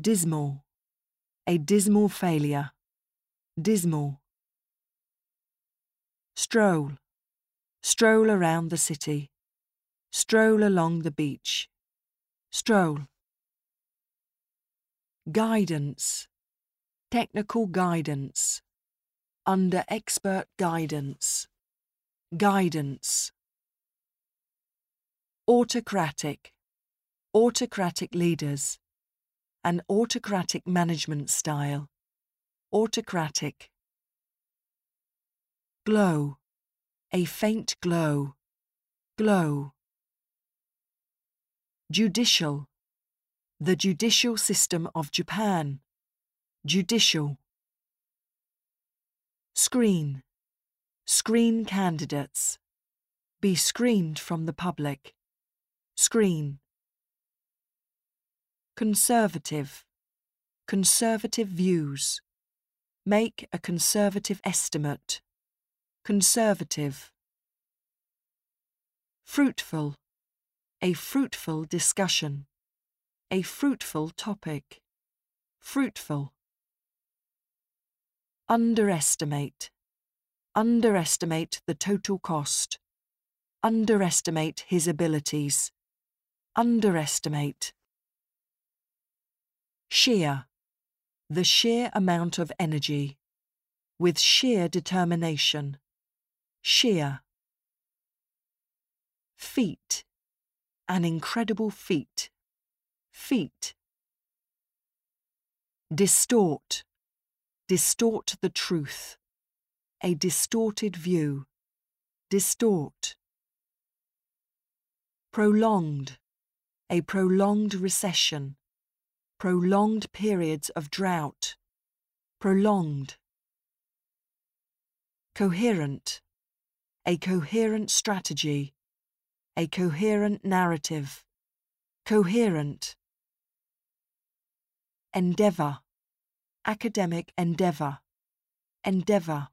dismal, a dismal failure, dismal. Stroll, stroll around the city, stroll along the beach, stroll. Guidance, technical guidance, under expert guidance, guidance. Autocratic, autocratic leaders, an autocratic management style, autocratic. Glow, a faint glow, glow. Judicial, the judicial system of Japan, judicial. Screen, screen candidates, be screened from the public, screen. Conservative, conservative views, make a conservative estimate, conservative. Fruitful, a fruitful discussion, a fruitful topic, fruitful. Underestimate, underestimate the total cost, underestimate his abilities, underestimate. Sheer, the sheer amount of energy, with sheer determination, sheer. Feat, an incredible feat, feat. Distort, distort the truth, a distorted view, distort. Prolonged, a prolonged recession, prolonged periods of drought, prolonged. Coherent, a coherent strategy, a coherent narrative, coherent. Endeavour, academic endeavour, endeavour.